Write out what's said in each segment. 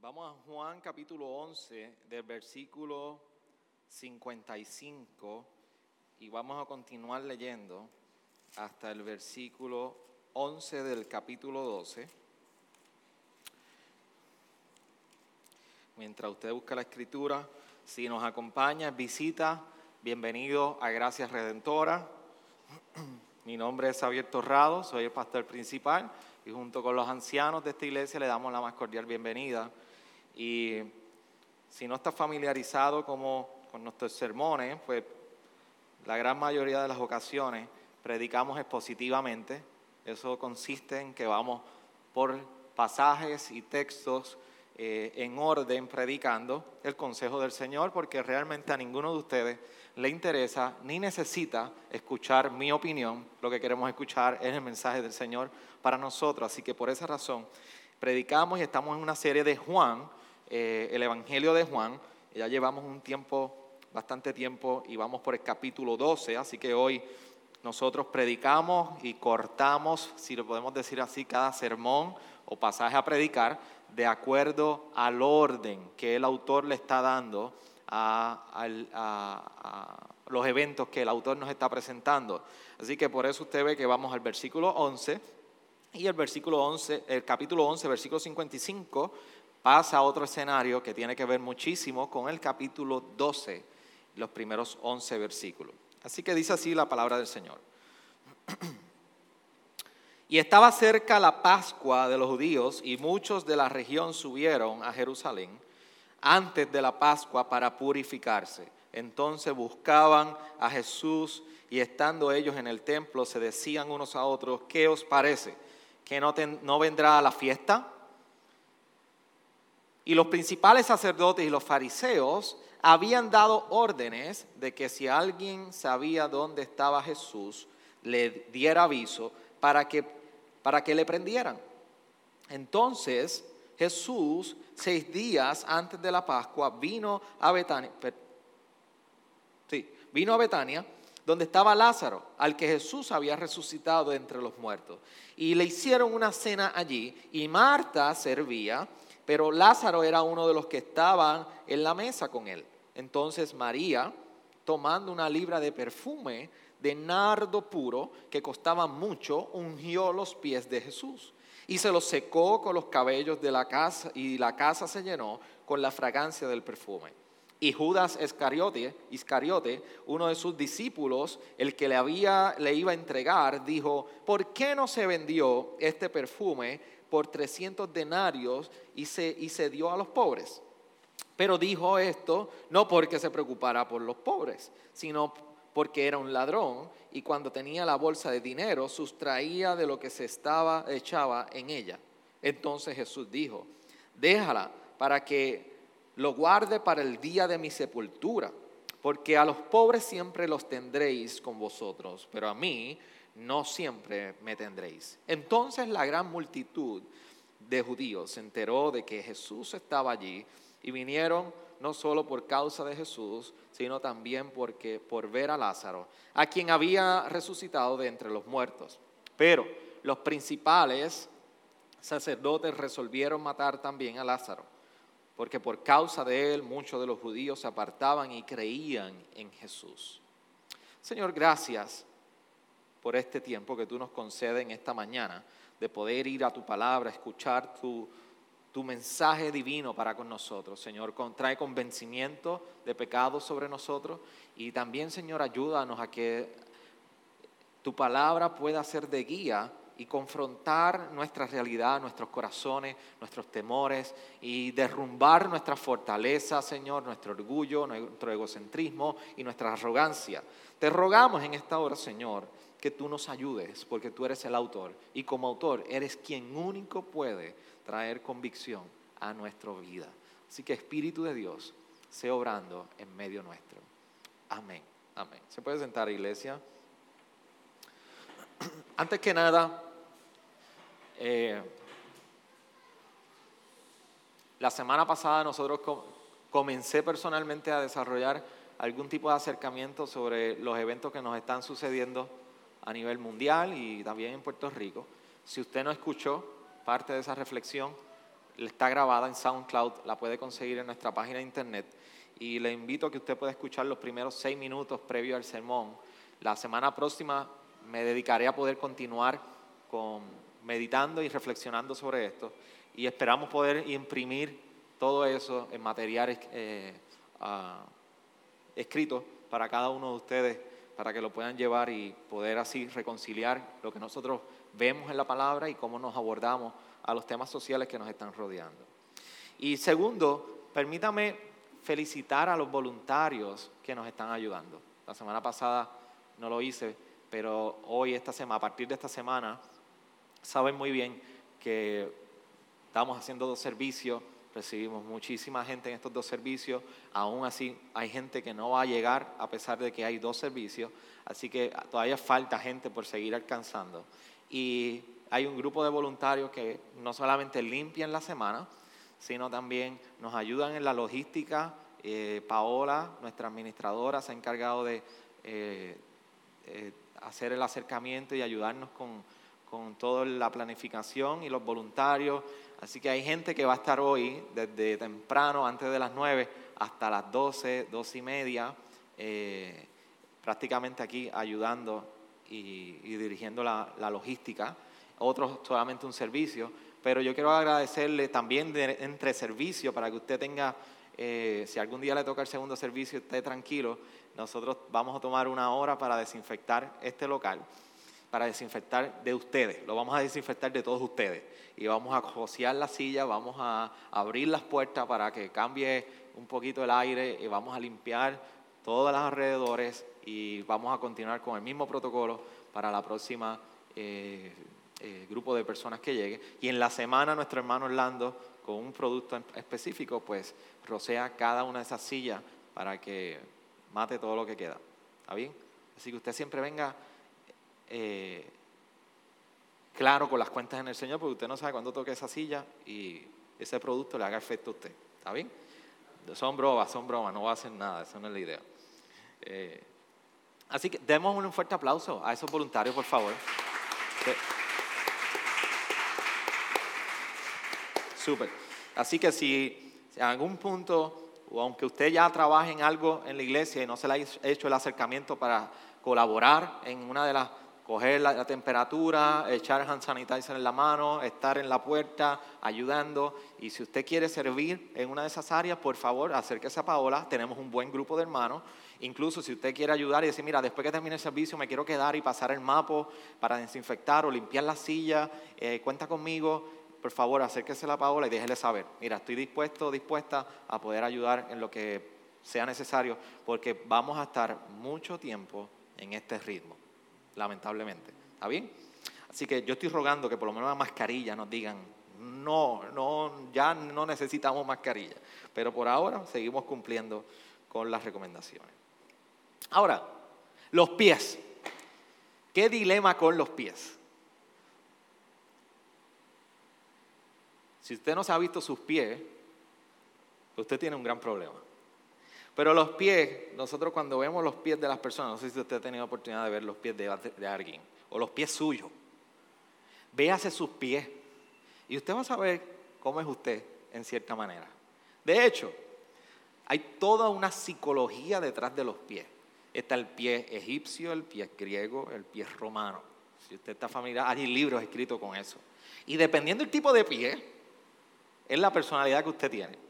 Vamos a Juan capítulo 11 del versículo 55 y vamos a continuar leyendo hasta el versículo 11 del capítulo 12. Mientras usted busca la escritura, si nos acompaña, visita, bienvenido a Gracias Redentora. Mi nombre es Xavier Torrado, soy el pastor principal y junto con los ancianos de esta iglesia le damos la más cordial bienvenida. Y si no está familiarizado como, con nuestros sermones, pues la gran mayoría de las ocasiones predicamos expositivamente. Eso consiste en que vamos por pasajes y textos eh, en orden predicando el consejo del Señor, porque realmente a ninguno de ustedes le interesa ni necesita escuchar mi opinión. Lo que queremos escuchar es el mensaje del Señor para nosotros. Así que por esa razón predicamos y estamos en una serie de Juan, eh, el Evangelio de Juan. Ya llevamos un tiempo, bastante tiempo, y vamos por el capítulo 12, así que hoy nosotros predicamos y cortamos, si lo podemos decir así, cada sermón o pasaje a predicar de acuerdo al orden que el autor le está dando a, los eventos que el autor nos está presentando. Así que por eso usted ve que vamos al versículo 11 y el versículo 11, el capítulo 11, versículo 55 pasa a otro escenario que tiene que ver muchísimo con el capítulo 12, los primeros 11 versículos. Así que dice así la palabra del Señor. Y estaba cerca la Pascua de los judíos y muchos de la región subieron a Jerusalén antes de la Pascua para purificarse. Entonces buscaban a Jesús y estando ellos en el templo se decían unos a otros, ¿qué os parece? ¿Que no, vendrá a la fiesta? Y los principales sacerdotes y los fariseos habían dado órdenes de que si alguien sabía dónde estaba Jesús, le diera aviso para que para que le prendieran. Entonces Jesús, seis días antes de la Pascua, vino a Betania, sí, vino a Betania, donde estaba Lázaro, al que Jesús había resucitado entre los muertos. Y le hicieron una cena allí, y Marta servía, pero Lázaro era uno de los que estaban en la mesa con él. Entonces María, tomando una libra de perfume, de nardo puro que costaba mucho, ungió los pies de Jesús y se los secó con los cabellos de la casa y la casa se llenó con la fragancia del perfume. Y Judas Iscariote, Iscariote, uno de sus discípulos, el que le, iba a entregar, dijo, ¿por qué no se vendió este perfume por 300 denarios y se, y se dio a los pobres? Pero dijo esto no porque se preocupara por los pobres, sino porque era un ladrón y cuando tenía la bolsa de dinero sustraía de lo que se estaba echaba en ella. Entonces Jesús dijo, déjala para que lo guarde para el día de mi sepultura, porque a los pobres siempre los tendréis con vosotros, pero a mí no siempre me tendréis. Entonces la gran multitud de judíos se enteró de que Jesús estaba allí y vinieron no solo por causa de Jesús, sino también porque, por ver a Lázaro, a quien había resucitado de entre los muertos. Pero los principales sacerdotes resolvieron matar también a Lázaro, porque por causa de él muchos de los judíos se apartaban y creían en Jesús. Señor, gracias por este tiempo que tú nos concedes en esta mañana, de poder ir a tu palabra, escuchar tu tu mensaje divino para con nosotros, Señor. Trae convencimiento de pecado sobre nosotros y también, Señor, ayúdanos a que tu palabra pueda ser de guía y confrontar nuestra realidad, nuestros corazones, nuestros temores y derrumbar nuestra fortaleza, Señor, nuestro orgullo, nuestro egocentrismo y nuestra arrogancia. Te rogamos en esta hora, Señor, que tú nos ayudes, porque tú eres el autor y como autor eres quien único puede traer convicción a nuestra vida. Así que Espíritu de Dios, sea obrando en medio nuestro. Amén. Amén. ¿Se puede sentar, iglesia? Antes que nada, eh, la semana pasada nosotros comencé personalmente a desarrollar algún tipo de acercamiento sobre los eventos que nos están sucediendo a nivel mundial y también en Puerto Rico. Si usted no escuchó, parte de esa reflexión, está grabada en SoundCloud, la puede conseguir en nuestra página de internet. Y le invito a que usted pueda escuchar los primeros seis minutos previo al sermón. La semana próxima me dedicaré a poder continuar con meditando y reflexionando sobre esto. Y esperamos poder imprimir todo eso en materiales eh, ah, escritos para cada uno de ustedes, para que lo puedan llevar y poder así reconciliar lo que nosotros vemos en la palabra y cómo nos abordamos a los temas sociales que nos están rodeando. Y segundo, permítame felicitar a los voluntarios que nos están ayudando. La semana pasada no lo hice, pero hoy, esta semana, a partir de esta semana, saben muy bien que estamos haciendo dos servicios, recibimos muchísima gente en estos dos servicios, aún así hay gente que no va a llegar a pesar de que hay dos servicios, así que todavía falta gente por seguir alcanzando. Y hay un grupo de voluntarios que no solamente limpian la semana, sino también nos ayudan en la logística. Eh, Paola, nuestra administradora, se ha encargado de eh, eh, hacer el acercamiento y ayudarnos con, con toda la planificación y los voluntarios. Así que hay gente que va a estar hoy desde temprano, antes de las 9, hasta las 12, 12 y media, prácticamente aquí ayudando y, dirigiendo la, logística, otros solamente un servicio, pero yo quiero agradecerle también entre servicios para que usted tenga, eh, si algún día le toca el segundo servicio, esté tranquilo, nosotros vamos a tomar una hora para desinfectar este local, para desinfectar de ustedes, lo vamos a desinfectar de todos ustedes y vamos a josear la silla, vamos a abrir las puertas para que cambie un poquito el aire y vamos a limpiar todos los alrededores y vamos a continuar con el mismo protocolo para la próxima eh, eh, grupo de personas que llegue. Y en la semana nuestro hermano Orlando, con un producto específico, pues rocea cada una de esas sillas para que mate todo lo que queda. ¿Está bien? Así que usted siempre venga eh, claro con las cuentas en el Señor, porque usted no sabe cuándo toque esa silla y ese producto le haga efecto a usted. ¿Está bien? Son bromas, son bromas, no va a hacer nada, esa no es la idea. Así que demos un fuerte aplauso a esos voluntarios, por favor. Súper. Así que si, en algún punto, o aunque usted ya trabaje en algo en la iglesia y no se le ha hecho el acercamiento para colaborar en una de las coger la, temperatura, echar hand sanitizer en la mano, estar en la puerta ayudando. Y si usted quiere servir en una de esas áreas, por favor, acérquese a Paola. Tenemos un buen grupo de hermanos. Incluso si usted quiere ayudar y decir, mira, después que termine el servicio me quiero quedar y pasar el mapa para desinfectar o limpiar la silla, eh, cuenta conmigo. Por favor, acérquese a Paola y déjele saber, mira, estoy dispuesto, dispuesta a poder ayudar en lo que sea necesario, porque vamos a estar mucho tiempo en este ritmo lamentablemente. ¿Está bien? Así que yo estoy rogando que por lo menos la mascarilla nos digan, no, no, ya no necesitamos mascarilla. Pero por ahora seguimos cumpliendo con las recomendaciones. Ahora, los pies. ¿Qué dilema con los pies? Si usted no se ha visto sus pies, usted tiene un gran problema. Pero los pies, nosotros cuando vemos los pies de las personas, no sé si usted ha tenido oportunidad de ver los pies de, alguien, o los pies suyos, véase sus pies y usted va a saber cómo es usted en cierta manera. De hecho, hay toda una psicología detrás de los pies. Está el pie egipcio, el pie griego, el pie romano. Si usted está familiar, hay libros escritos con eso. Y dependiendo del tipo de pie, es la personalidad que usted tiene.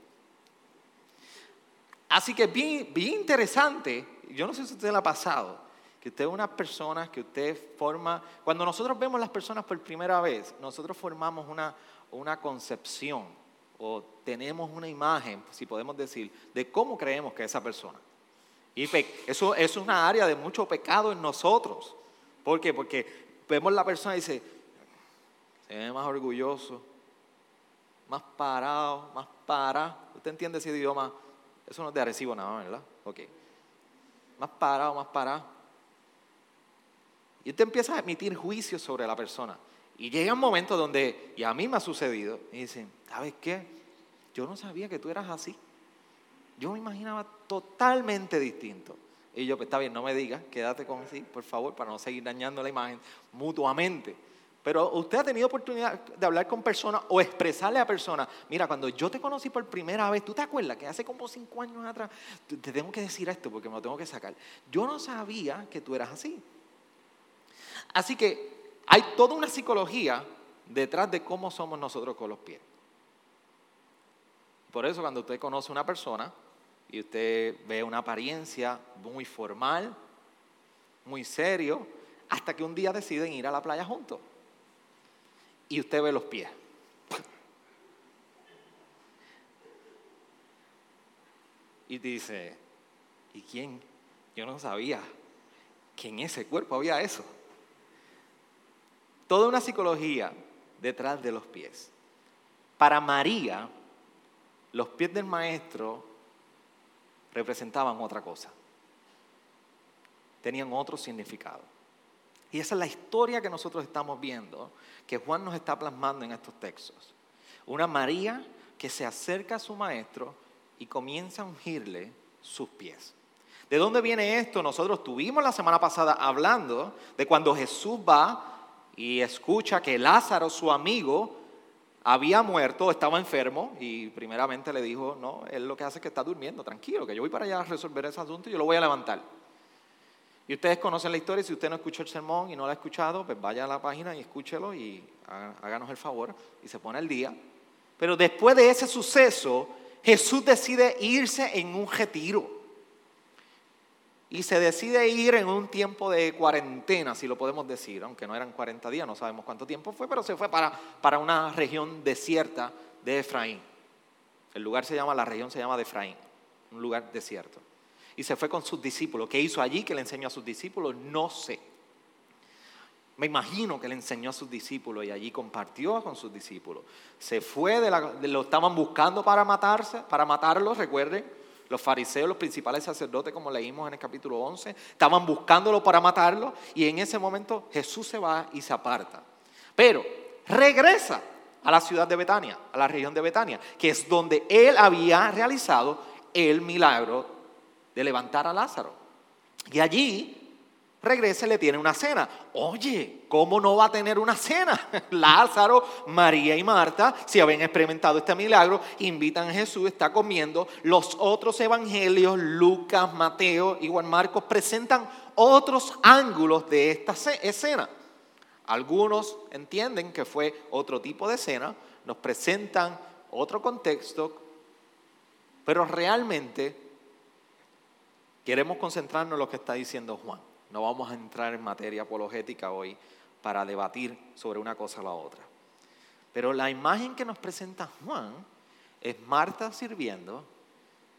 Así que bien, bien interesante, yo no sé si usted le ha pasado, que usted es una persona que usted forma, cuando nosotros vemos las personas por primera vez, nosotros formamos una, una concepción o tenemos una imagen, si podemos decir, de cómo creemos que es esa persona. Y eso, es una área de mucho pecado en nosotros. ¿Por qué? Porque vemos la persona y dice, se ve más orgulloso, más parado, más para. ¿Usted entiende ese idioma? Eso no es de Arecibo nada ¿verdad? Ok. Más parado, más parado. Y usted empieza a emitir juicios sobre la persona. Y llega un momento donde, y a mí me ha sucedido, y dicen, ¿sabes qué? Yo no sabía que tú eras así. Yo me imaginaba totalmente distinto. Y yo, pues está bien, no me digas, quédate con sí, por favor, para no seguir dañando la imagen mutuamente. Pero usted ha tenido oportunidad de hablar con personas o expresarle a personas, mira, cuando yo te conocí por primera vez, ¿tú te acuerdas que hace como cinco años atrás, te tengo que decir esto porque me lo tengo que sacar? Yo no sabía que tú eras así. Así que hay toda una psicología detrás de cómo somos nosotros con los pies. Por eso cuando usted conoce a una persona y usted ve una apariencia muy formal, muy serio, hasta que un día deciden ir a la playa juntos y usted ve los pies. Y dice, ¿y quién? Yo no sabía que en ese cuerpo había eso. Toda una psicología detrás de los pies. Para María, los pies del maestro representaban otra cosa. Tenían otro significado. Y esa es la historia que nosotros estamos viendo, que Juan nos está plasmando en estos textos. Una María que se acerca a su maestro y comienza a ungirle sus pies. ¿De dónde viene esto? Nosotros tuvimos la semana pasada hablando de cuando Jesús va y escucha que Lázaro, su amigo, había muerto, estaba enfermo y primeramente le dijo, no, él lo que hace es que está durmiendo, tranquilo, que yo voy para allá a resolver ese asunto y yo lo voy a levantar. Y ustedes conocen la historia, si usted no escuchó el sermón y no lo ha escuchado, pues vaya a la página y escúchelo y háganos el favor y se pone el día. Pero después de ese suceso, Jesús decide irse en un retiro. Y se decide ir en un tiempo de cuarentena, si lo podemos decir, aunque no eran 40 días, no sabemos cuánto tiempo fue, pero se fue para, para una región desierta de Efraín. El lugar se llama, la región se llama de Efraín, un lugar desierto y se fue con sus discípulos. ¿Qué hizo allí que le enseñó a sus discípulos? No sé. Me imagino que le enseñó a sus discípulos y allí compartió con sus discípulos. Se fue de, la, lo estaban buscando para matarse, para matarlos, recuerden. Los fariseos, los principales sacerdotes, como leímos en el capítulo 11, estaban buscándolo para matarlo y en ese momento Jesús se va y se aparta. Pero regresa a la ciudad de Betania, a la región de Betania, que es donde él había realizado el milagro de levantar a Lázaro. Y allí regresa y le tiene una cena. Oye, ¿cómo no va a tener una cena? Lázaro, María y Marta, si habían experimentado este milagro, invitan a Jesús, está comiendo. Los otros evangelios, Lucas, Mateo y Juan Marcos, presentan otros ángulos de esta escena. Algunos entienden que fue otro tipo de cena, nos presentan otro contexto, pero realmente Queremos concentrarnos en lo que está diciendo Juan. No vamos a entrar en materia apologética hoy para debatir sobre una cosa o la otra. Pero la imagen que nos presenta Juan es Marta sirviendo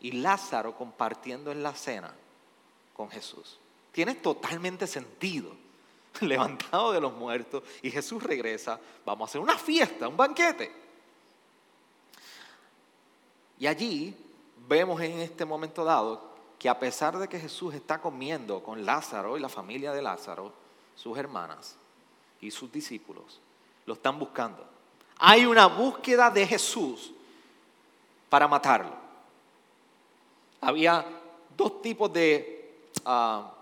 y Lázaro compartiendo en la cena con Jesús. Tiene totalmente sentido. Levantado de los muertos y Jesús regresa. Vamos a hacer una fiesta, un banquete. Y allí vemos en este momento dado que a pesar de que Jesús está comiendo con Lázaro y la familia de Lázaro, sus hermanas y sus discípulos, lo están buscando. Hay una búsqueda de Jesús para matarlo. Había dos tipos de, ah,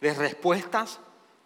de respuestas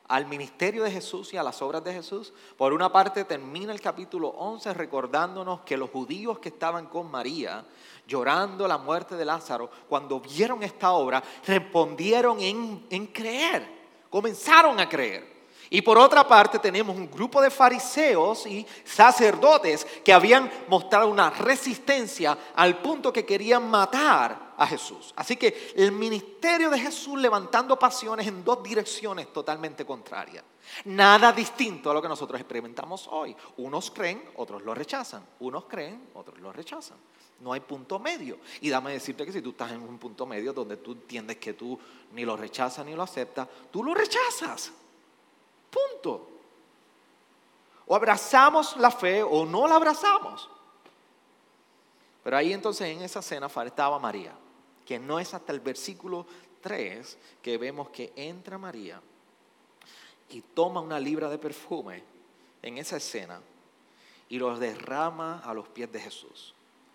al ministerio de Jesús y a las obras de Jesús. Por una parte termina el capítulo 11 recordándonos que los judíos que estaban con María llorando la muerte de Lázaro, cuando vieron esta obra, respondieron en, en creer, comenzaron a creer. Y por otra parte tenemos un grupo de fariseos y sacerdotes que habían mostrado una resistencia al punto que querían matar a Jesús. Así que el ministerio de Jesús levantando pasiones en dos direcciones totalmente contrarias. Nada distinto a lo que nosotros experimentamos hoy. Unos creen, otros lo rechazan. Unos creen, otros lo rechazan. No hay punto medio. Y dame decirte que si tú estás en un punto medio donde tú entiendes que tú ni lo rechazas ni lo aceptas, tú lo rechazas. Punto. O abrazamos la fe o no la abrazamos. Pero ahí entonces en esa cena faltaba María, que no es hasta el versículo 3 que vemos que entra María y toma una libra de perfume en esa escena y los derrama a los pies de Jesús.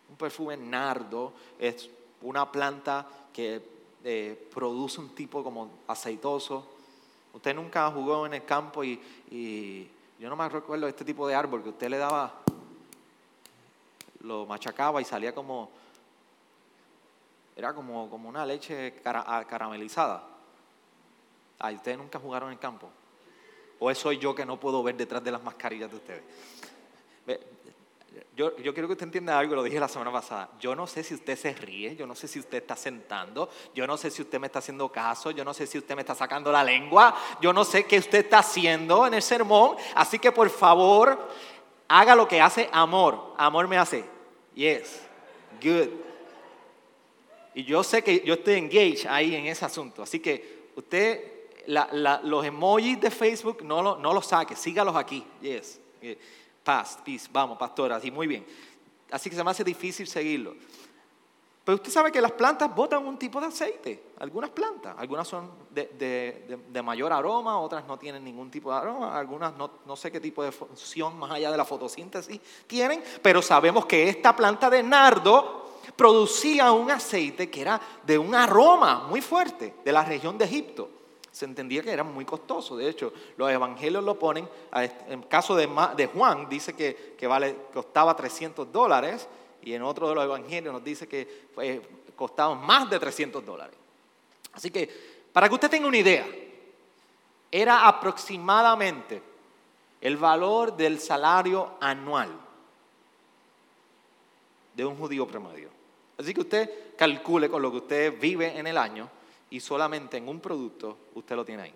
Un perfume nardo es una planta que eh, produce un tipo como aceitoso, Usted nunca jugó en el campo y, yo no me recuerdo este tipo de árbol que usted le daba, lo machacaba y salía como, era como, como una leche caramelizada. Ay, ustedes nunca jugaron en el campo. ¿O soy yo que no puedo ver detrás de las mascarillas de ustedes? Yo, yo, quiero que usted entienda algo, lo dije la semana pasada. Yo no sé si usted se ríe, yo no sé si usted está sentando, yo no sé si usted me está haciendo caso, yo no sé si usted me está sacando la lengua, yo no sé qué usted está haciendo en el sermón. Así que por favor, haga lo que hace amor. Amor me hace. Yes, good. Y yo sé que yo estoy engaged ahí en ese asunto. Así que usted los emojis de Facebook no, lo, los saque, sígalos aquí. Yes. Paz, peace, vamos, pastora, así muy bien. Así que se me hace difícil seguirlo. Pero usted sabe que las plantas botan un tipo de aceite, algunas plantas, algunas son de, mayor aroma, otras no tienen ningún tipo de aroma, algunas no, no, sé qué tipo de función más allá de la fotosíntesis tienen, pero sabemos que esta planta de nardo producía un aceite que era de un aroma muy fuerte de la región de Egipto se entendía que era muy costoso. De hecho, los evangelios lo ponen, en caso de, Juan, dice que, vale, costaba 300 dólares, y en otro de los evangelios nos dice que costaba más de 300 dólares. Así que, para que usted tenga una idea, era aproximadamente el valor del salario anual de un judío promedio. Así que usted calcule con lo que usted vive en el año y solamente en un producto usted lo tiene ahí.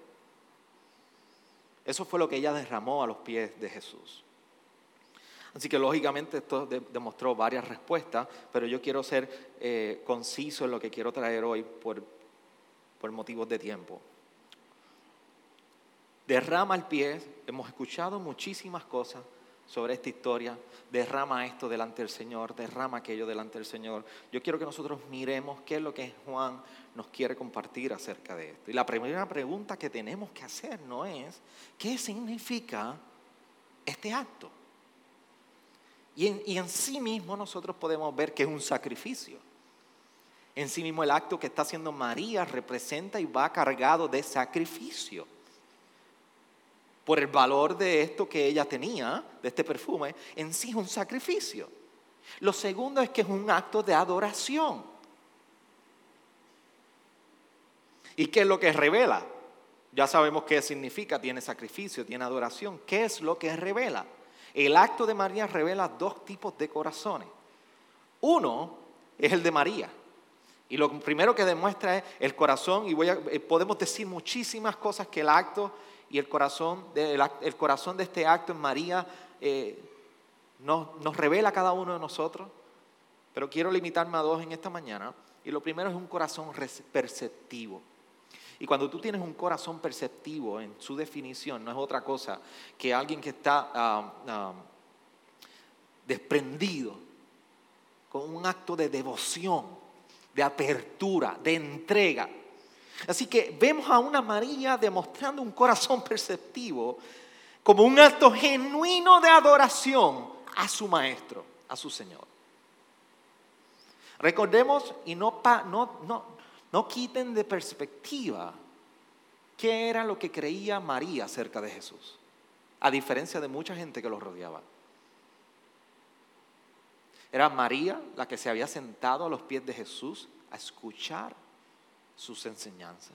Eso fue lo que ella derramó a los pies de Jesús. Así que lógicamente esto demostró varias respuestas, pero yo quiero ser eh, conciso en lo que quiero traer hoy por, por motivos de tiempo. Derrama al pie, hemos escuchado muchísimas cosas sobre esta historia, derrama esto delante del Señor, derrama aquello delante del Señor. Yo quiero que nosotros miremos qué es lo que Juan nos quiere compartir acerca de esto. Y la primera pregunta que tenemos que hacer no es, ¿qué significa este acto? Y en, y en sí mismo nosotros podemos ver que es un sacrificio. En sí mismo el acto que está haciendo María representa y va cargado de sacrificio. Por el valor de esto que ella tenía, de este perfume, en sí es un sacrificio. Lo segundo es que es un acto de adoración. ¿Y qué es lo que revela? Ya sabemos qué significa, tiene sacrificio, tiene adoración. ¿Qué es lo que revela? El acto de María revela dos tipos de corazones. Uno es el de María. Y lo primero que demuestra es el corazón, y eh, podemos decir muchísimas cosas que el acto y el corazón de, el, corazón de este acto en María eh, nos, nos revela a cada uno de nosotros. Pero quiero limitarme a dos en esta mañana. Y lo primero es un corazón perceptivo. Y cuando tú tienes un corazón perceptivo en su definición, no es otra cosa que alguien que está ah, ah, desprendido con un acto de devoción, de apertura, de entrega. Así que vemos a una María demostrando un corazón perceptivo como un acto genuino de adoración a su Maestro, a su Señor. Recordemos y no, quiten de perspectiva qué era lo que creía María acerca de Jesús, a diferencia de mucha gente que lo rodeaba. Era María la que se había sentado a los pies de Jesús a escuchar sus enseñanzas.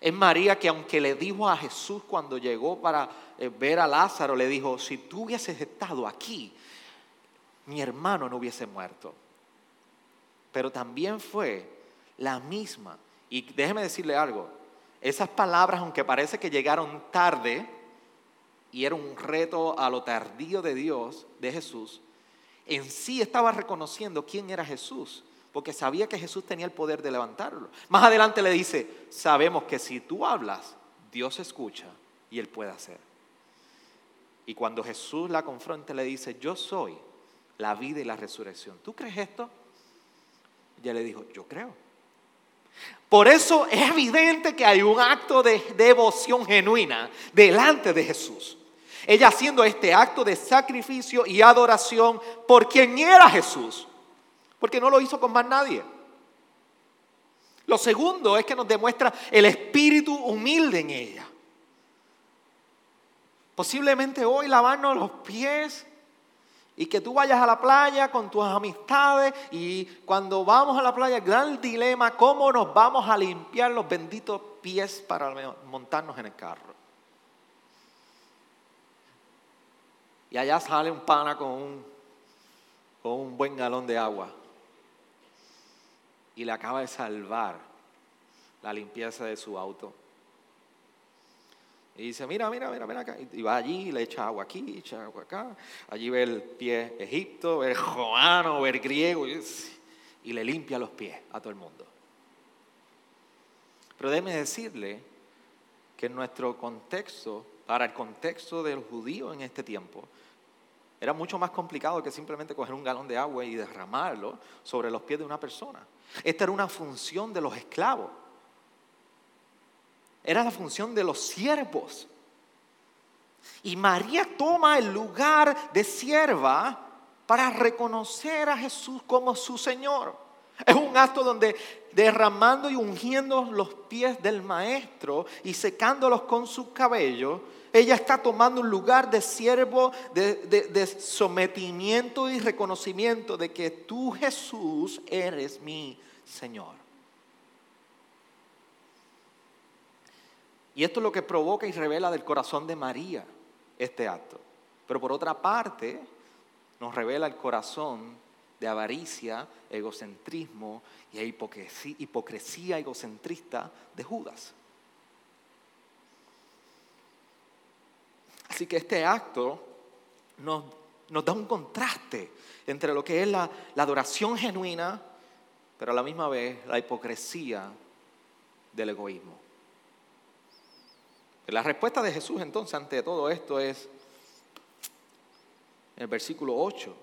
Es María que aunque le dijo a Jesús cuando llegó para eh, ver a Lázaro, le dijo, si tú hubieses estado aquí, mi hermano no hubiese muerto. Pero también fue la misma. Y déjeme decirle algo, esas palabras, aunque parece que llegaron tarde, y era un reto a lo tardío de Dios, de Jesús, en sí estaba reconociendo quién era Jesús, porque sabía que Jesús tenía el poder de levantarlo. Más adelante le dice, sabemos que si tú hablas, Dios escucha y Él puede hacer. Y cuando Jesús la confronta, le dice, yo soy la vida y la resurrección. ¿Tú crees esto? Ella le dijo, yo creo. Por eso es evidente que hay un acto de devoción genuina delante de Jesús. Ella haciendo este acto de sacrificio y adoración por quien era Jesús, porque no lo hizo con más nadie. Lo segundo es que nos demuestra el espíritu humilde en ella. Posiblemente hoy lavarnos los pies y que tú vayas a la playa con tus amistades y cuando vamos a la playa, gran dilema, ¿cómo nos vamos a limpiar los benditos pies para montarnos en el carro? Y allá sale un pana con un, con un buen galón de agua y le acaba de salvar la limpieza de su auto. Y dice, mira, mira, mira, mira acá. Y va allí, le echa agua aquí, echa agua acá. Allí ve el pie Egipto, ve el joano, ve el griego. Y le limpia los pies a todo el mundo. Pero déjeme decirle que en nuestro contexto, para el contexto del judío en este tiempo, era mucho más complicado que simplemente coger un galón de agua y derramarlo sobre los pies de una persona. Esta era una función de los esclavos. Era la función de los siervos. Y María toma el lugar de sierva para reconocer a Jesús como su Señor. Es un acto donde derramando y ungiendo los pies del maestro y secándolos con su cabello, ella está tomando un lugar de siervo, de, de, sometimiento y reconocimiento de que tú Jesús eres mi Señor. Y esto es lo que provoca y revela del corazón de María este acto. Pero por otra parte, nos revela el corazón de avaricia, egocentrismo y hipocresía, egocentrista de Judas. Así que este acto nos, da un contraste entre lo que es la, la adoración genuina, pero a la misma vez la hipocresía del egoísmo. La respuesta de Jesús entonces ante todo esto es en el versículo 8,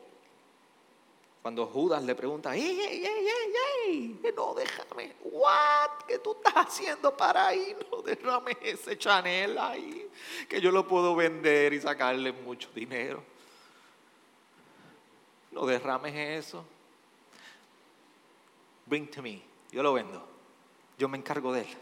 cuando Judas le pregunta, ¡Ey, ey, ey, ey, ey! No, déjame, ¿what? ¿Qué tú estás haciendo para ahí? No, déjame ese Chanel ahí, que yo lo puedo vender y sacarle mucho dinero. No derrames eso. Bring to me, yo lo vendo. Yo me encargo de él.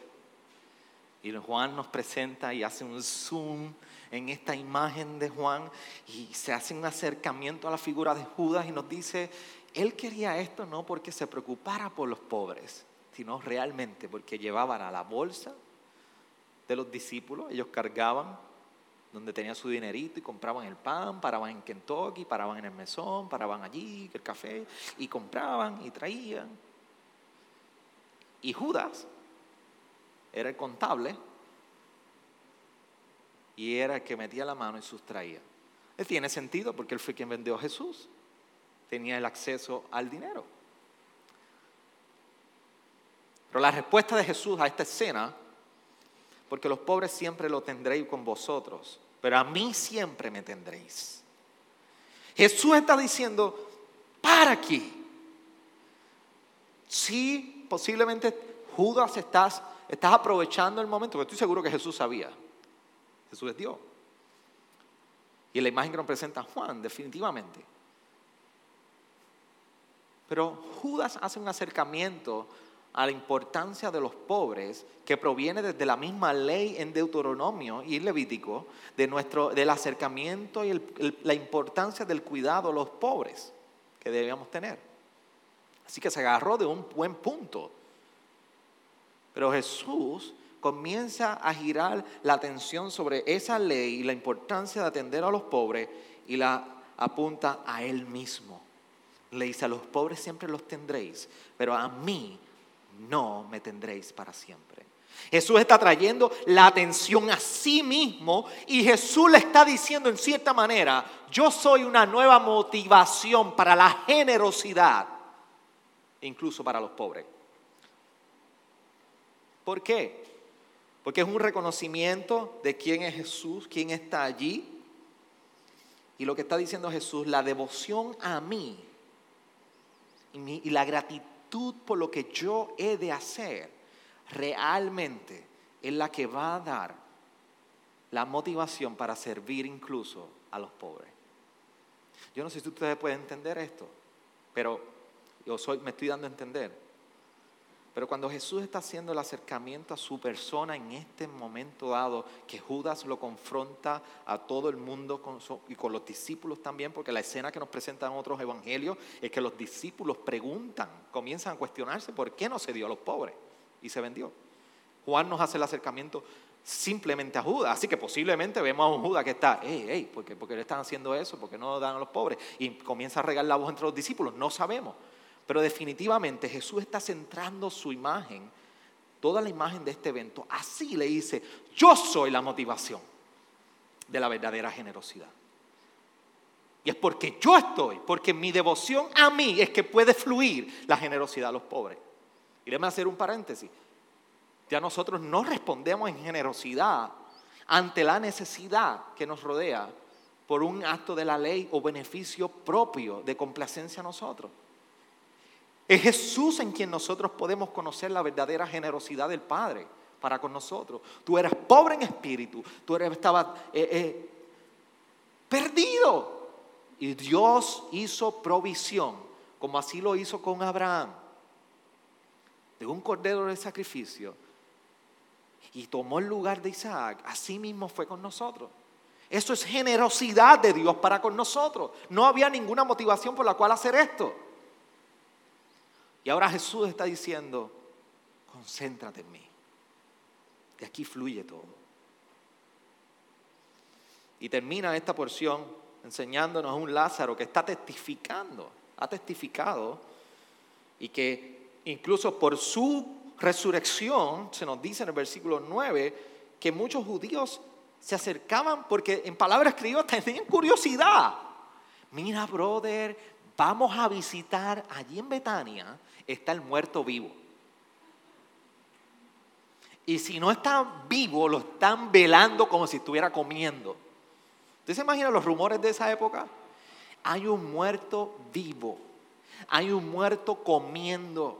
Y Juan nos presenta y hace un zoom en esta imagen de Juan y se hace un acercamiento a la figura de Judas y nos dice, él quería esto no porque se preocupara por los pobres, sino realmente porque llevaban a la bolsa de los discípulos, ellos cargaban donde tenía su dinerito y compraban el pan, paraban en Kentucky, paraban en el mesón, paraban allí, el café, y compraban y traían. Y Judas era el contable y era el que metía la mano y sustraía. Tiene sentido porque él fue quien vendió a Jesús. Tenía el acceso al dinero. Pero la respuesta de Jesús a esta escena, porque los pobres siempre lo tendréis con vosotros, pero a mí siempre me tendréis. Jesús está diciendo, para aquí. Sí, posiblemente Judas estás Estás aprovechando el momento, porque estoy seguro que Jesús sabía. Jesús es Dios. Y la imagen que nos presenta Juan, definitivamente. Pero Judas hace un acercamiento a la importancia de los pobres que proviene desde la misma ley en Deuteronomio y Levítico de nuestro, del acercamiento y la importancia del cuidado de los pobres que debíamos tener. Así que se agarró de un buen punto pero Jesús comienza a girar la atención sobre esa ley y la importancia de atender a los pobres y la apunta a Él mismo. Le dice, a los pobres siempre los tendréis, pero a mí no me tendréis para siempre. Jesús está trayendo la atención a sí mismo y Jesús le está diciendo en cierta manera, yo soy una nueva motivación para la generosidad, incluso para los pobres. ¿Por qué? Porque es un reconocimiento de quién es Jesús, quién está allí. Y lo que está diciendo Jesús, la devoción a mí y, la gratitud por lo que yo he de hacer, realmente es la que va a dar la motivación para servir incluso a los pobres. Yo no sé si ustedes pueden entender esto, pero yo soy, me estoy dando a entender. Pero cuando Jesús está haciendo el acercamiento a su persona en este momento dado, que Judas lo confronta a todo el mundo y con los discípulos también, porque la escena que nos presentan otros evangelios es que los discípulos preguntan, comienzan a cuestionarse por qué no se dio a los pobres y se vendió. Juan nos hace el acercamiento simplemente a Judas, así que posiblemente vemos a un Judas que está, hey, hey, ¿por qué, le están haciendo eso? ¿Por qué no dan a los pobres? Y comienza a regar la voz entre los discípulos, no sabemos. Pero definitivamente Jesús está centrando su imagen, toda la imagen de este evento. Así le dice, yo soy la motivación de la verdadera generosidad. Y es porque yo estoy, porque mi devoción a mí es que puede fluir la generosidad a los pobres. Y déjame hacer un paréntesis. Ya nosotros no respondemos en generosidad ante la necesidad que nos rodea por un acto de la ley o beneficio propio de complacencia a nosotros. Es Jesús en quien nosotros podemos conocer la verdadera generosidad del Padre para con nosotros. Tú eras pobre en espíritu, tú eres, estabas eh, eh, perdido. Y Dios hizo provisión, como así lo hizo con Abraham, de un cordero de sacrificio. Y tomó el lugar de Isaac. Así mismo fue con nosotros. Eso es generosidad de Dios para con nosotros. No había ninguna motivación por la cual hacer esto. Y ahora Jesús está diciendo, concéntrate en mí. De aquí fluye todo. Y termina esta porción enseñándonos a un Lázaro que está testificando, ha testificado y que incluso por su resurrección, se nos dice en el versículo 9, que muchos judíos se acercaban porque en palabras criollas tenían curiosidad. Mira, brother, vamos a visitar allí en Betania está el muerto vivo. Y si no está vivo, lo están velando como si estuviera comiendo. ¿Usted se imagina los rumores de esa época? Hay un muerto vivo. Hay un muerto comiendo.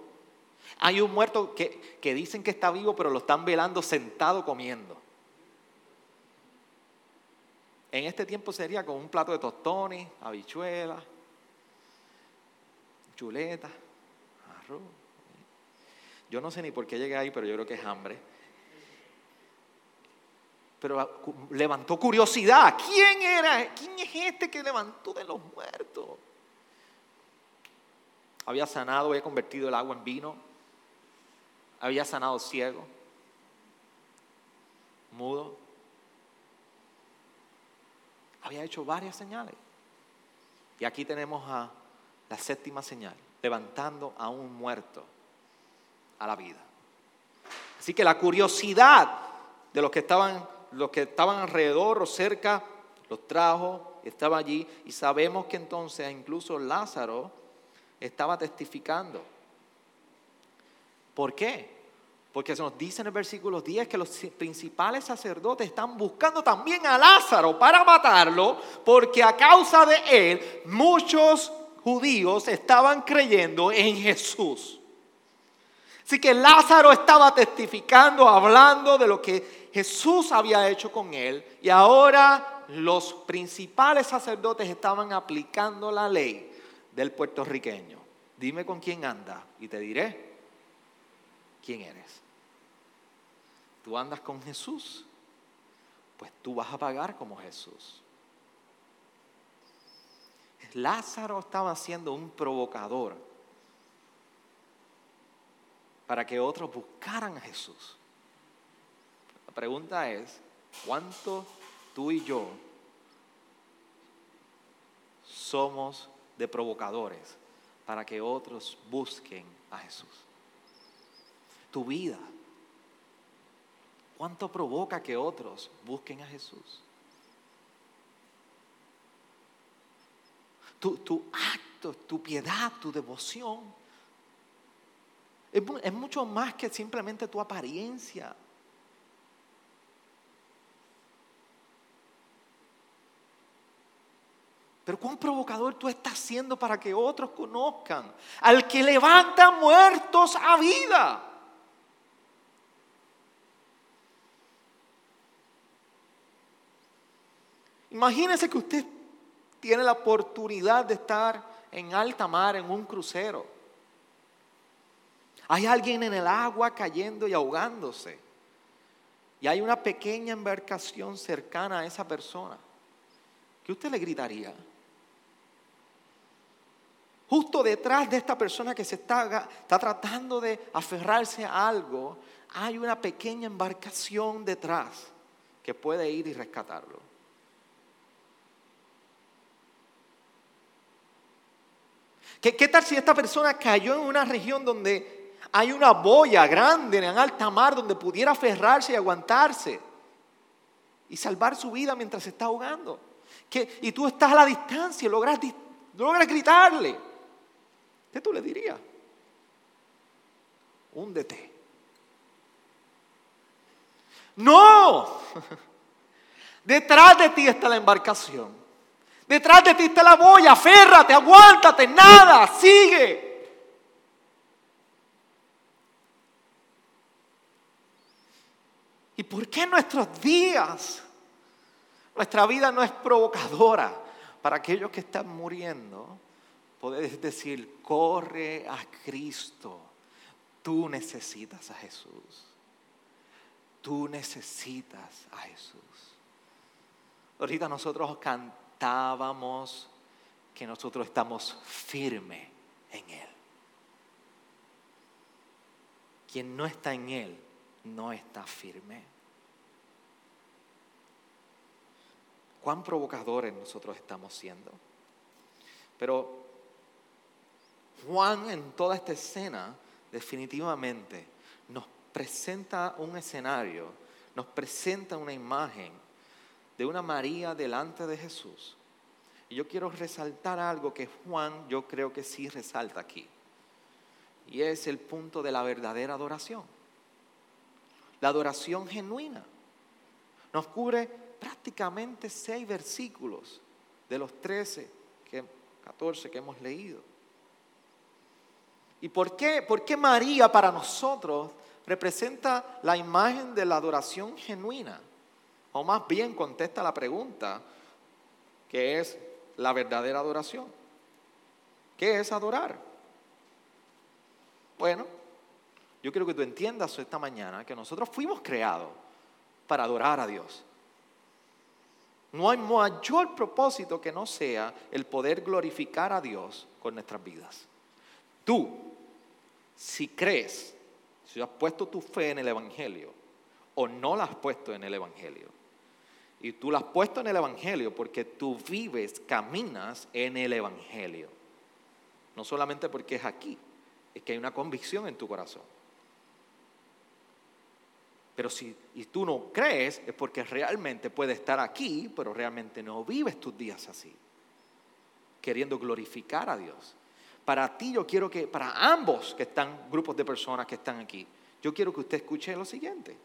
Hay un muerto que, que dicen que está vivo, pero lo están velando sentado comiendo. En este tiempo sería con un plato de tostones, habichuelas, chuletas. Yo no sé ni por qué llegué ahí, pero yo creo que es hambre. Pero ah, levantó curiosidad. ¿Quién era? ¿Quién es este que levantó de los muertos? Había sanado, había convertido el agua en vino. Había sanado ciego, mudo. Había hecho varias señales. Y aquí tenemos a la séptima señal levantando a un muerto a la vida. Así que la curiosidad de los que estaban, los que estaban alrededor o cerca los trajo, estaba allí y sabemos que entonces incluso Lázaro estaba testificando. ¿Por qué? Porque se nos dice en el versículo 10 que los principales sacerdotes están buscando también a Lázaro para matarlo, porque a causa de él muchos judíos estaban creyendo en Jesús. Así que Lázaro estaba testificando, hablando de lo que Jesús había hecho con él y ahora los principales sacerdotes estaban aplicando la ley del puertorriqueño. Dime con quién anda y te diré quién eres. ¿Tú andas con Jesús? Pues tú vas a pagar como Jesús. Lázaro estaba siendo un provocador para que otros buscaran a Jesús. La pregunta es, ¿cuánto tú y yo somos de provocadores para que otros busquen a Jesús? Tu vida, ¿cuánto provoca que otros busquen a Jesús? Tu, acto, tu piedad, tu devoción. Es, mucho más que simplemente tu apariencia. Pero cuán provocador tú estás siendo para que otros conozcan al que levanta muertos a vida. Imagínese que usted tiene la oportunidad de estar en alta mar, en un crucero. Hay alguien en el agua cayendo y ahogándose. Y hay una pequeña embarcación cercana a esa persona. ¿Qué usted le gritaría? Justo detrás de esta persona que se está, está tratando de aferrarse a algo, hay una pequeña embarcación detrás que puede ir y rescatarlo. ¿Qué, ¿Qué, tal si esta persona cayó en una región donde hay una boya grande en alta mar donde pudiera aferrarse y aguantarse y salvar su vida mientras se está ahogando? y tú estás a la distancia y logras, logras gritarle. ¿Qué tú le dirías? Húndete. No. Detrás de ti está la embarcación. Detrás de ti está la boya. Aférrate, aguántate, nada, sigue. ¿Y por qué nuestros días, nuestra vida no es provocadora para aquellos que están muriendo? Puedes decir, corre a Cristo. Tú necesitas a Jesús. Tú necesitas a Jesús. Ahorita nosotros cantábamos que nosotros estamos firmes en Él. Quien no está en Él no está firme. Cuán provocadores nosotros estamos siendo. Pero Juan en toda esta escena definitivamente nos presenta un escenario, nos presenta una imagen de una María delante de Jesús. Y yo quiero resaltar algo que Juan yo creo que sí resalta aquí. Y es el punto de la verdadera adoración. La adoración genuina. Nos cubre prácticamente seis versículos de los 13, que, 14 que hemos leído. ¿Y por qué? ¿Por qué María para nosotros representa la imagen de la adoración genuina? O más bien contesta la pregunta, que es la verdadera adoración. ¿Qué es adorar? Bueno, yo quiero que tú entiendas esta mañana que nosotros fuimos creados para adorar a Dios. No hay mayor propósito que no sea el poder glorificar a Dios con nuestras vidas. Tú si crees, si has puesto tu fe en el Evangelio o no la has puesto en el Evangelio, y tú la has puesto en el Evangelio porque tú vives, caminas en el Evangelio, no solamente porque es aquí, es que hay una convicción en tu corazón. Pero si y tú no crees, es porque realmente puede estar aquí, pero realmente no vives tus días así, queriendo glorificar a Dios. Para ti yo quiero que, para ambos que están, grupos de personas que están aquí, yo quiero que usted escuche lo siguiente.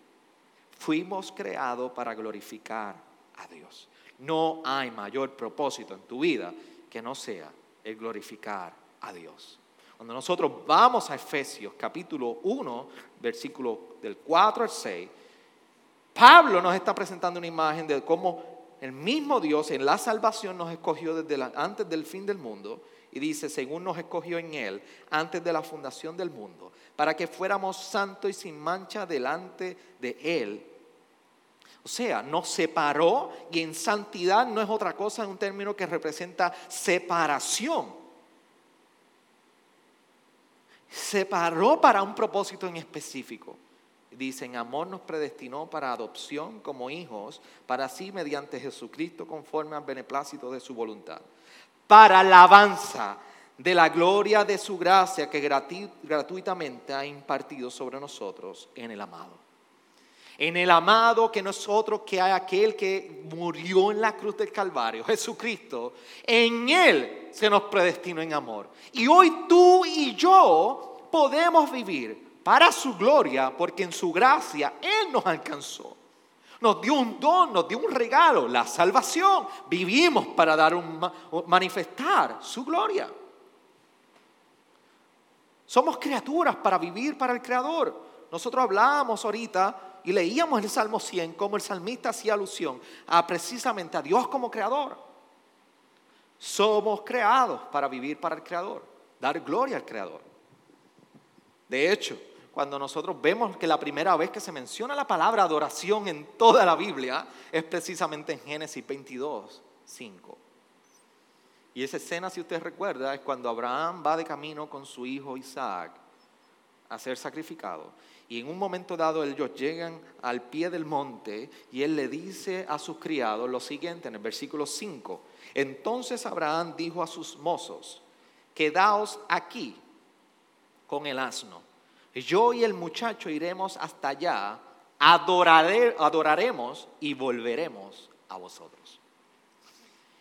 Fuimos creados para glorificar a Dios. No hay mayor propósito en tu vida que no sea el glorificar a Dios. Cuando nosotros vamos a Efesios capítulo 1, versículo del 4 al 6, Pablo nos está presentando una imagen de cómo el mismo Dios en la salvación nos escogió desde antes del fin del mundo y dice, según nos escogió en Él antes de la fundación del mundo, para que fuéramos santos y sin mancha delante de Él. O sea, nos separó y en santidad no es otra cosa, es un término que representa separación. Separó para un propósito en específico. Dice, en amor nos predestinó para adopción como hijos, para así mediante Jesucristo conforme al beneplácito de su voluntad para alabanza de la gloria de su gracia que gratuitamente ha impartido sobre nosotros en el amado. En el amado que nosotros, que hay aquel que murió en la cruz del Calvario, Jesucristo, en Él se nos predestinó en amor. Y hoy tú y yo podemos vivir para su gloria porque en su gracia Él nos alcanzó. Nos dio un don, nos dio un regalo, la salvación. Vivimos para dar un, manifestar su gloria. Somos criaturas para vivir para el Creador. Nosotros hablábamos ahorita y leíamos el Salmo 100 como el salmista hacía alusión a precisamente a Dios como Creador. Somos creados para vivir para el Creador, dar gloria al Creador. De hecho, cuando nosotros vemos que la primera vez que se menciona la palabra adoración en toda la Biblia es precisamente en Génesis 22, 5. Y esa escena, si usted recuerda, es cuando Abraham va de camino con su hijo Isaac a ser sacrificado. Y en un momento dado ellos llegan al pie del monte y él le dice a sus criados lo siguiente en el versículo 5. Entonces Abraham dijo a sus mozos, quedaos aquí con el asno. Yo y el muchacho iremos hasta allá, adoraremos y volveremos a vosotros.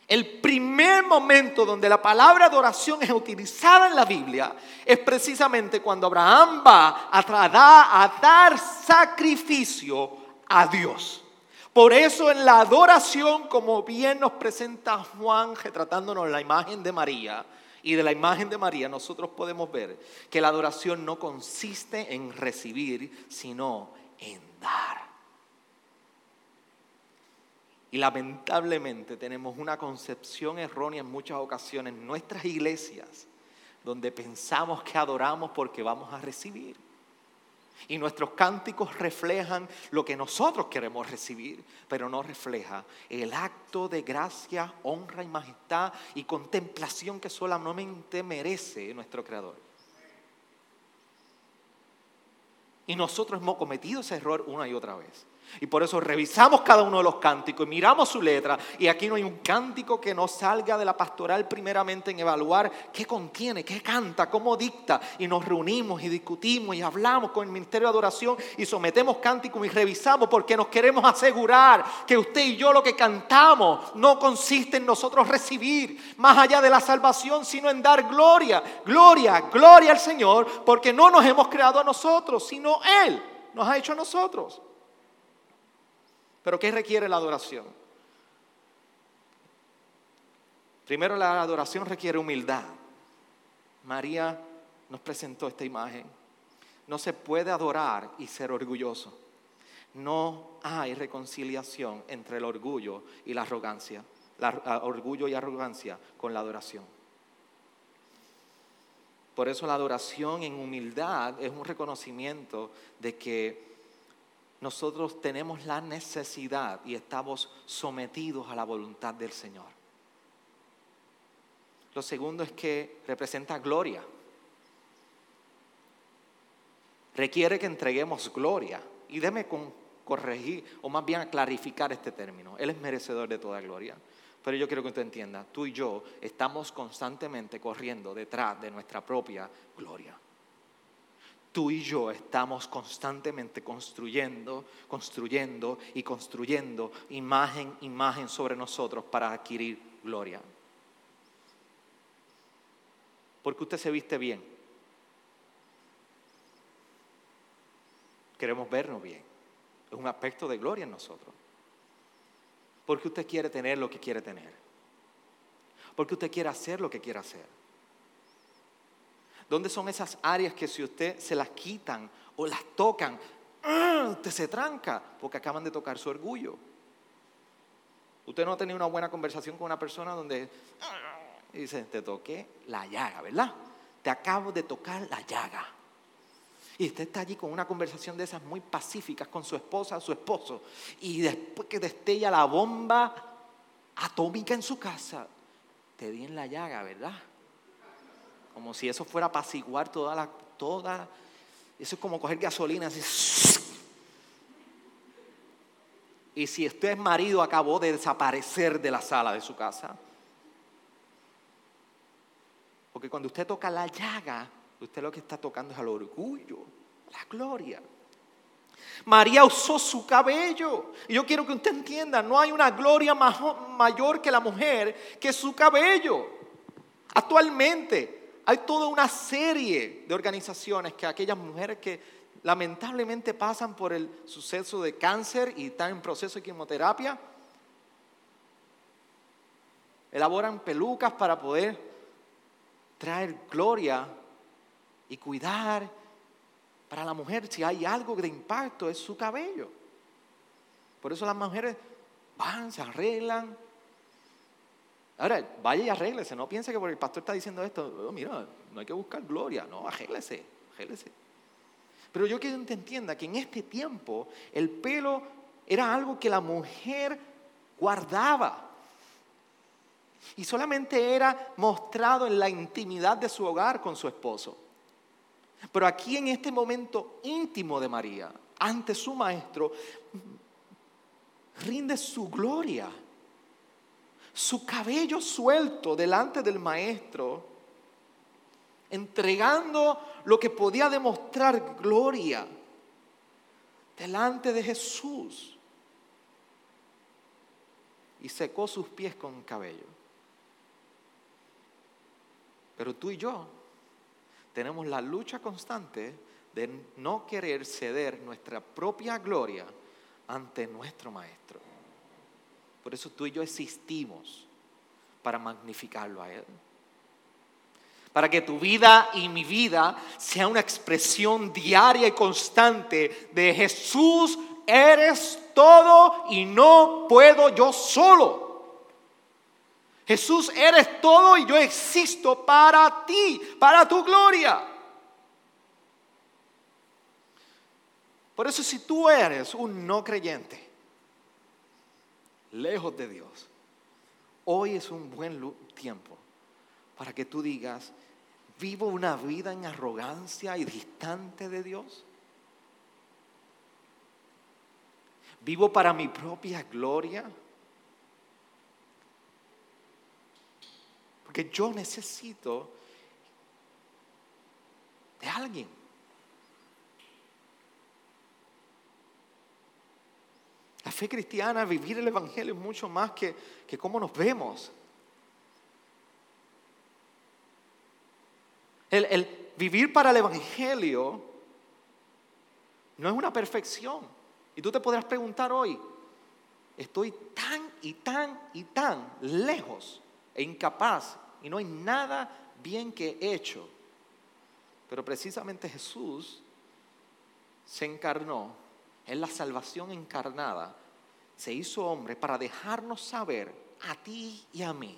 El primer momento donde la palabra adoración es utilizada en la Biblia es precisamente cuando Abraham va a, a dar sacrificio a Dios. Por eso en la adoración, como bien nos presenta Juan retratándonos la imagen de María, y de la imagen de María nosotros podemos ver que la adoración no consiste en recibir, sino en dar. Y lamentablemente tenemos una concepción errónea en muchas ocasiones en nuestras iglesias, donde pensamos que adoramos porque vamos a recibir. Y nuestros cánticos reflejan lo que nosotros queremos recibir, pero no refleja el acto de gracia, honra y majestad y contemplación que solamente merece nuestro Creador. Y nosotros hemos cometido ese error una y otra vez. Y por eso revisamos cada uno de los cánticos y miramos su letra. Y aquí no hay un cántico que no salga de la pastoral primeramente en evaluar qué contiene, qué canta, cómo dicta. Y nos reunimos y discutimos y hablamos con el Ministerio de Adoración y sometemos cánticos y revisamos porque nos queremos asegurar que usted y yo lo que cantamos no consiste en nosotros recibir más allá de la salvación, sino en dar gloria, gloria, gloria al Señor, porque no nos hemos creado a nosotros, sino Él nos ha hecho a nosotros. Pero ¿qué requiere la adoración? Primero la adoración requiere humildad. María nos presentó esta imagen. No se puede adorar y ser orgulloso. No hay reconciliación entre el orgullo y la arrogancia. La, orgullo y arrogancia con la adoración. Por eso la adoración en humildad es un reconocimiento de que nosotros tenemos la necesidad y estamos sometidos a la voluntad del Señor. Lo segundo es que representa gloria. Requiere que entreguemos gloria. Y déme corregir, o más bien clarificar este término. Él es merecedor de toda gloria. Pero yo quiero que usted entienda, tú y yo estamos constantemente corriendo detrás de nuestra propia gloria tú y yo estamos constantemente construyendo, construyendo y construyendo imagen, imagen sobre nosotros para adquirir gloria. Porque usted se viste bien. Queremos vernos bien. Es un aspecto de gloria en nosotros. Porque usted quiere tener lo que quiere tener. Porque usted quiere hacer lo que quiere hacer. ¿Dónde son esas áreas que si usted se las quitan o las tocan, ¡ah! usted se tranca porque acaban de tocar su orgullo? Usted no ha tenido una buena conversación con una persona donde ¡ah! y dice, te toqué la llaga, ¿verdad? Te acabo de tocar la llaga. Y usted está allí con una conversación de esas muy pacíficas con su esposa su esposo. Y después que destella la bomba atómica en su casa, te di en la llaga, ¿verdad? Como si eso fuera apaciguar toda la. Toda, eso es como coger gasolina así. Y si usted es marido, acabó de desaparecer de la sala de su casa. Porque cuando usted toca la llaga, usted lo que está tocando es el orgullo, la gloria. María usó su cabello. Y yo quiero que usted entienda, no hay una gloria mayor que la mujer que su cabello. Actualmente, hay toda una serie de organizaciones que aquellas mujeres que lamentablemente pasan por el suceso de cáncer y están en proceso de quimioterapia, elaboran pelucas para poder traer gloria y cuidar para la mujer si hay algo de impacto es su cabello. Por eso las mujeres van, se arreglan, Ahora, vaya y arréglese, no piense que porque el pastor está diciendo esto, oh, mira, no hay que buscar gloria, no, arréglese, arréglese. Pero yo quiero que entienda que en este tiempo el pelo era algo que la mujer guardaba. Y solamente era mostrado en la intimidad de su hogar con su esposo. Pero aquí en este momento íntimo de María, ante su maestro, rinde su gloria. Su cabello suelto delante del maestro, entregando lo que podía demostrar gloria delante de Jesús. Y secó sus pies con cabello. Pero tú y yo tenemos la lucha constante de no querer ceder nuestra propia gloria ante nuestro Maestro. Por eso tú y yo existimos para magnificarlo a Él. Para que tu vida y mi vida sea una expresión diaria y constante de Jesús, eres todo y no puedo yo solo. Jesús, eres todo y yo existo para ti, para tu gloria. Por eso si tú eres un no creyente, lejos de Dios, hoy es un buen tiempo para que tú digas, vivo una vida en arrogancia y distante de Dios. Vivo para mi propia gloria. Porque yo necesito de alguien. La fe cristiana, vivir el Evangelio es mucho más que, que cómo nos vemos. El, el vivir para el Evangelio no es una perfección. Y tú te podrás preguntar hoy, estoy tan y tan y tan lejos e incapaz y no hay nada bien que he hecho. Pero precisamente Jesús se encarnó, en la salvación encarnada, se hizo hombre para dejarnos saber a ti y a mí,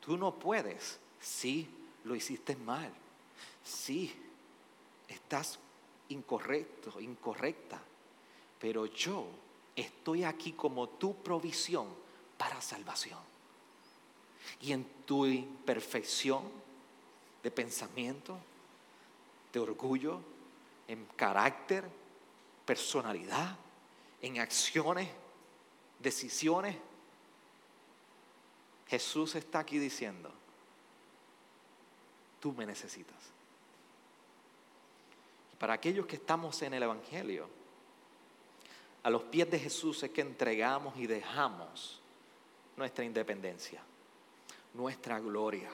tú no puedes, sí, lo hiciste mal, sí, estás incorrecto, incorrecta, pero yo estoy aquí como tu provisión para salvación. Y en tu imperfección de pensamiento, de orgullo, en carácter, personalidad, en acciones, decisiones. Jesús está aquí diciendo, tú me necesitas. Para aquellos que estamos en el Evangelio, a los pies de Jesús es que entregamos y dejamos nuestra independencia nuestra gloria,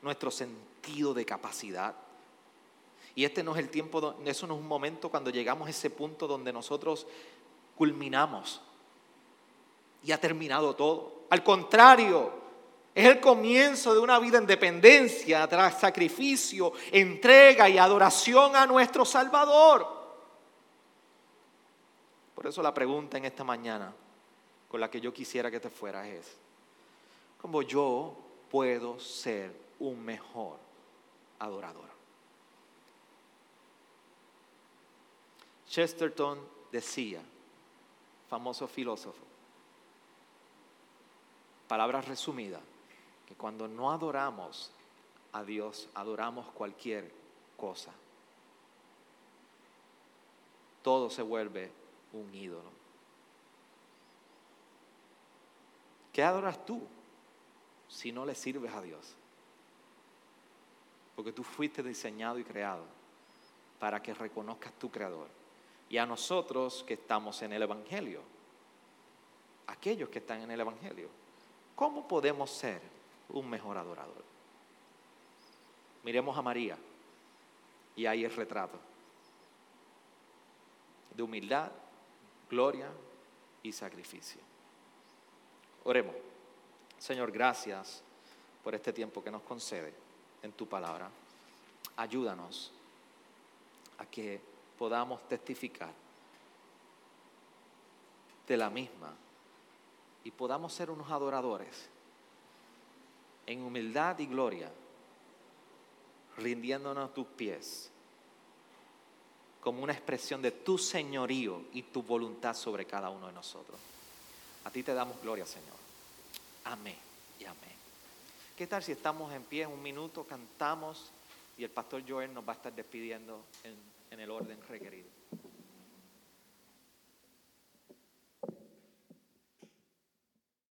nuestro sentido de capacidad. Y este no es el tiempo, eso no es un momento cuando llegamos a ese punto donde nosotros culminamos y ha terminado todo. Al contrario, es el comienzo de una vida en dependencia, tras sacrificio, entrega y adoración a nuestro Salvador. Por eso la pregunta en esta mañana con la que yo quisiera que te fueras es, como yo puedo ser un mejor adorador. Chesterton decía, famoso filósofo, palabras resumidas, que cuando no adoramos a Dios, adoramos cualquier cosa. Todo se vuelve un ídolo. ¿Qué adoras tú? si no le sirves a Dios. Porque tú fuiste diseñado y creado para que reconozcas tu creador. Y a nosotros que estamos en el Evangelio, aquellos que están en el Evangelio, ¿cómo podemos ser un mejor adorador? Miremos a María y ahí el retrato de humildad, gloria y sacrificio. Oremos. Señor, gracias por este tiempo que nos concede en tu palabra. Ayúdanos a que podamos testificar de la misma y podamos ser unos adoradores en humildad y gloria, rindiéndonos a tus pies, como una expresión de tu señorío y tu voluntad sobre cada uno de nosotros. A ti te damos gloria, Señor. Amén y amén. ¿Qué tal si estamos en pie un minuto, cantamos y el pastor Joel nos va a estar despidiendo en, en el orden requerido?